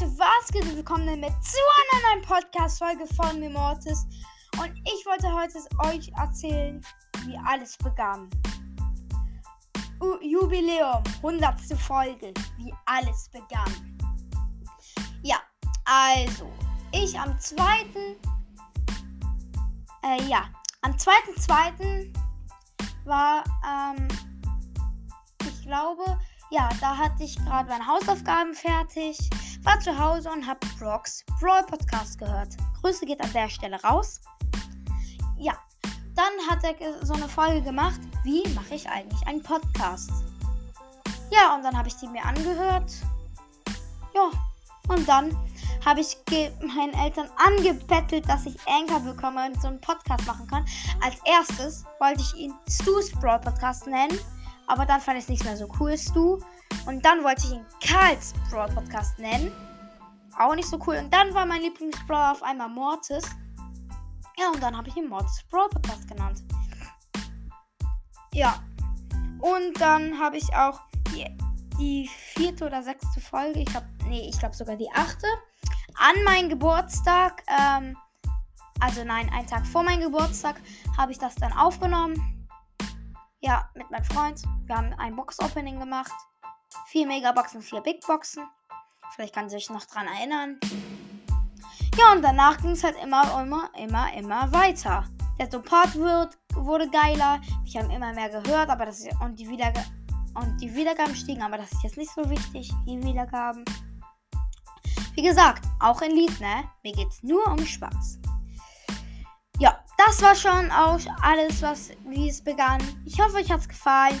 Leute, was geht und willkommen mit zu einer neuen Podcast-Folge von mir, Mortis. Und ich wollte heute euch erzählen, wie alles begann. U Jubiläum, 100. Folge, wie alles begann. Ja, also, ich am 2. Äh, ja, am 2.2. war, ähm, ich glaube, ja, da hatte ich gerade meine Hausaufgaben fertig, war zu Hause und habe Brocks Brawl Podcast gehört. Grüße geht an der Stelle raus. Ja, dann hat er so eine Folge gemacht, wie mache ich eigentlich einen Podcast? Ja, und dann habe ich die mir angehört. Ja, und dann habe ich meinen Eltern angebettelt, dass ich Anchor bekomme und so einen Podcast machen kann. Als erstes wollte ich ihn Stu's Brawl Podcast nennen. Aber dann fand ich es nicht mehr so cool, Stu. Und dann wollte ich ihn Karls Brawl Podcast nennen. Auch nicht so cool. Und dann war mein Lieblingsbrawler auf einmal Mortis. Ja, und dann habe ich ihn Mortis Brawl Podcast genannt. Ja. Und dann habe ich auch die, die vierte oder sechste Folge, ich glaube, nee, ich glaube sogar die achte, an meinem Geburtstag, ähm, also nein, einen Tag vor meinem Geburtstag, habe ich das dann aufgenommen. Ja, mit meinem Freund. Wir haben ein Box-Opening gemacht. Vier Megaboxen, vier Big Boxen. Vielleicht kann sich noch dran erinnern. Ja, und danach ging es halt immer, immer, immer, immer weiter. Der Support wird, wurde geiler. Ich habe immer mehr gehört, aber das ist, und die Wiedergaben und die Wiedergaben stiegen, aber das ist jetzt nicht so wichtig, die Wiedergaben. Wie gesagt, auch in Lied, ne? Mir geht's nur um Spaß. Ja, das war schon auch alles, was wie es begann. Ich hoffe, euch hat's gefallen.